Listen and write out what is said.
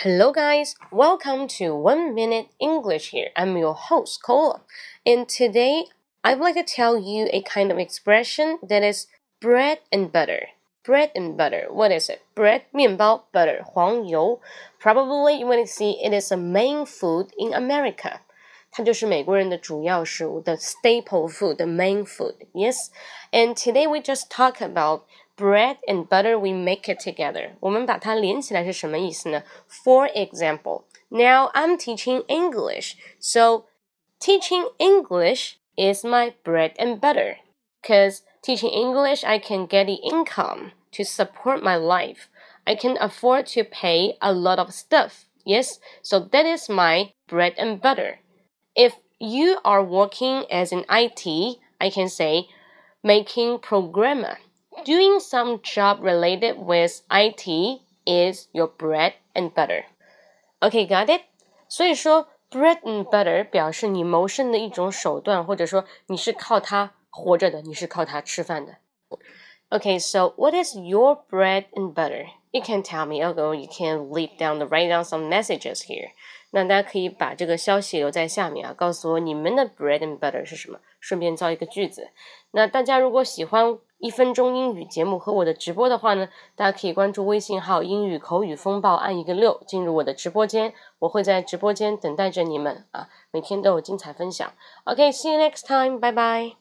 Hello, guys. Welcome to One Minute English here. I'm your host, Cola. And today, I'd like to tell you a kind of expression that is bread and butter. Bread and butter. What is it? Bread, 面包, butter, 黄油. Probably you want to see it is a main food in America. 它就是美国人的主要食物，the staple food, the main food. Yes. And today we just talk about bread and butter we make it together. 我们把它连起来是什么意思呢？For example, now I'm teaching English, so teaching English is my bread and butter. Cause teaching English, I can get the income to support my life. I can afford to pay a lot of stuff. Yes, so that is my bread and butter. If you are working as an IT, I can say making programmer doing some job related with IT is your bread and butter. Okay, got it? 所以说，bread and butter 表示你谋生的一种手段，或者说你是靠它活着的，你是靠它吃饭的。Okay, so what is your bread and butter? You can tell me, although you can leave down the write down some messages here. 那大家可以把这个消息留在下面啊，告诉我你们的 bread and butter 是什么，顺便造一个句子。那大家如果喜欢 一分钟英语节目和我的直播的话呢，大家可以关注微信号“英语口语风暴”，按一个六进入我的直播间，我会在直播间等待着你们啊，每天都有精彩分享。OK，see you next time，拜拜。